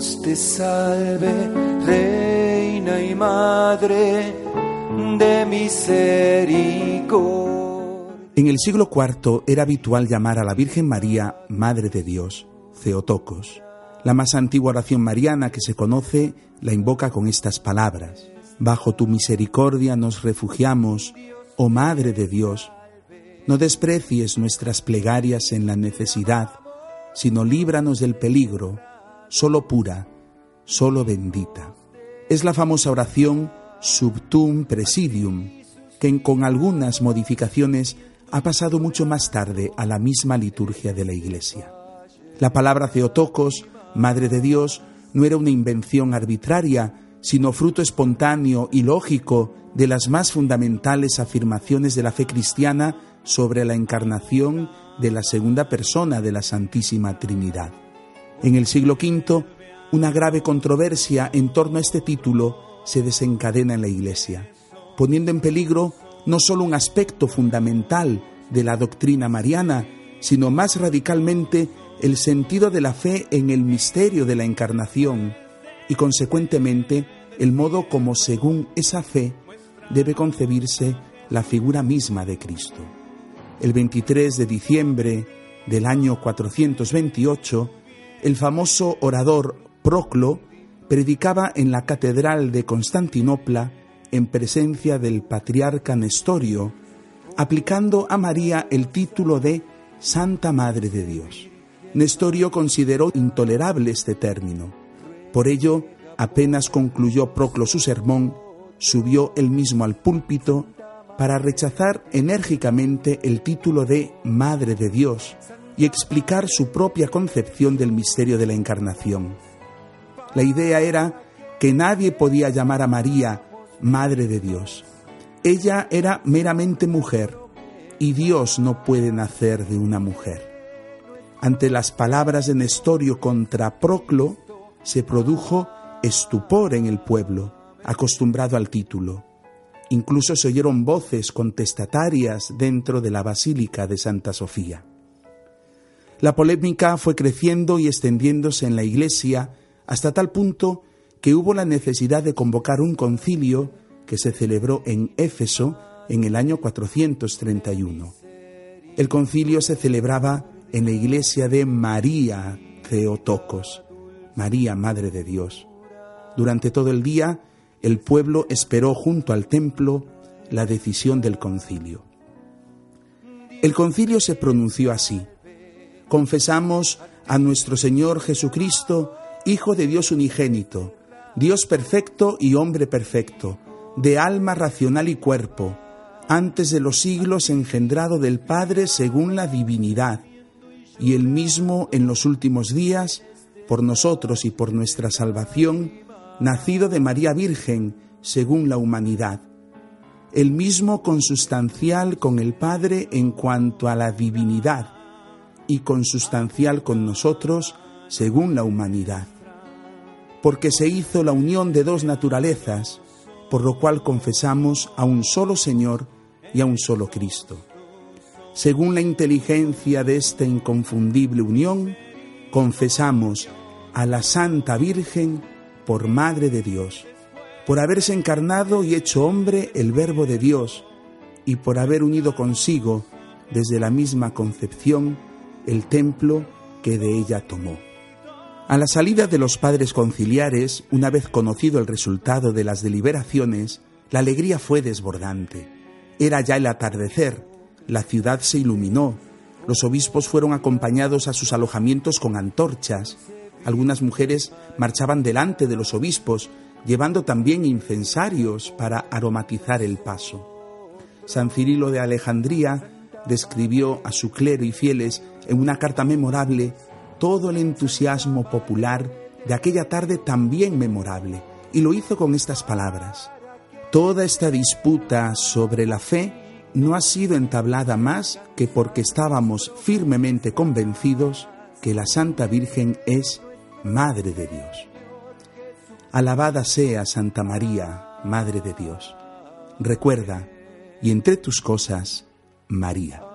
Te salve, Reina y Madre de misericordia. En el siglo IV era habitual llamar a la Virgen María Madre de Dios, Theotokos. La más antigua oración mariana que se conoce la invoca con estas palabras. Bajo tu misericordia nos refugiamos, oh Madre de Dios. No desprecies nuestras plegarias en la necesidad, sino líbranos del peligro solo pura, solo bendita. Es la famosa oración Subtum Presidium, que con algunas modificaciones ha pasado mucho más tarde a la misma liturgia de la Iglesia. La palabra Theotokos, Madre de Dios, no era una invención arbitraria, sino fruto espontáneo y lógico de las más fundamentales afirmaciones de la fe cristiana sobre la encarnación de la segunda persona de la Santísima Trinidad. En el siglo V, una grave controversia en torno a este título se desencadena en la Iglesia, poniendo en peligro no solo un aspecto fundamental de la doctrina mariana, sino más radicalmente el sentido de la fe en el misterio de la encarnación y consecuentemente el modo como según esa fe debe concebirse la figura misma de Cristo. El 23 de diciembre del año 428, el famoso orador Proclo predicaba en la Catedral de Constantinopla en presencia del patriarca Nestorio, aplicando a María el título de Santa Madre de Dios. Nestorio consideró intolerable este término. Por ello, apenas concluyó Proclo su sermón, subió él mismo al púlpito para rechazar enérgicamente el título de Madre de Dios y explicar su propia concepción del misterio de la encarnación. La idea era que nadie podía llamar a María Madre de Dios. Ella era meramente mujer y Dios no puede nacer de una mujer. Ante las palabras de Nestorio contra Proclo, se produjo estupor en el pueblo, acostumbrado al título. Incluso se oyeron voces contestatarias dentro de la Basílica de Santa Sofía. La polémica fue creciendo y extendiéndose en la Iglesia hasta tal punto que hubo la necesidad de convocar un concilio que se celebró en Éfeso en el año 431. El concilio se celebraba en la iglesia de María Theotokos, María Madre de Dios. Durante todo el día, el pueblo esperó junto al templo la decisión del concilio. El concilio se pronunció así confesamos a nuestro Señor Jesucristo, Hijo de Dios unigénito, Dios perfecto y hombre perfecto, de alma racional y cuerpo, antes de los siglos engendrado del Padre según la divinidad, y el mismo en los últimos días, por nosotros y por nuestra salvación, nacido de María Virgen según la humanidad, el mismo consustancial con el Padre en cuanto a la divinidad, y consustancial con nosotros según la humanidad. Porque se hizo la unión de dos naturalezas, por lo cual confesamos a un solo Señor y a un solo Cristo. Según la inteligencia de esta inconfundible unión, confesamos a la Santa Virgen por Madre de Dios, por haberse encarnado y hecho hombre el Verbo de Dios, y por haber unido consigo desde la misma concepción el templo que de ella tomó. A la salida de los padres conciliares, una vez conocido el resultado de las deliberaciones, la alegría fue desbordante. Era ya el atardecer, la ciudad se iluminó, los obispos fueron acompañados a sus alojamientos con antorchas, algunas mujeres marchaban delante de los obispos, llevando también incensarios para aromatizar el paso. San Cirilo de Alejandría describió a su clero y fieles en una carta memorable todo el entusiasmo popular de aquella tarde también memorable, y lo hizo con estas palabras. Toda esta disputa sobre la fe no ha sido entablada más que porque estábamos firmemente convencidos que la Santa Virgen es Madre de Dios. Alabada sea Santa María, Madre de Dios. Recuerda, y entre tus cosas, María.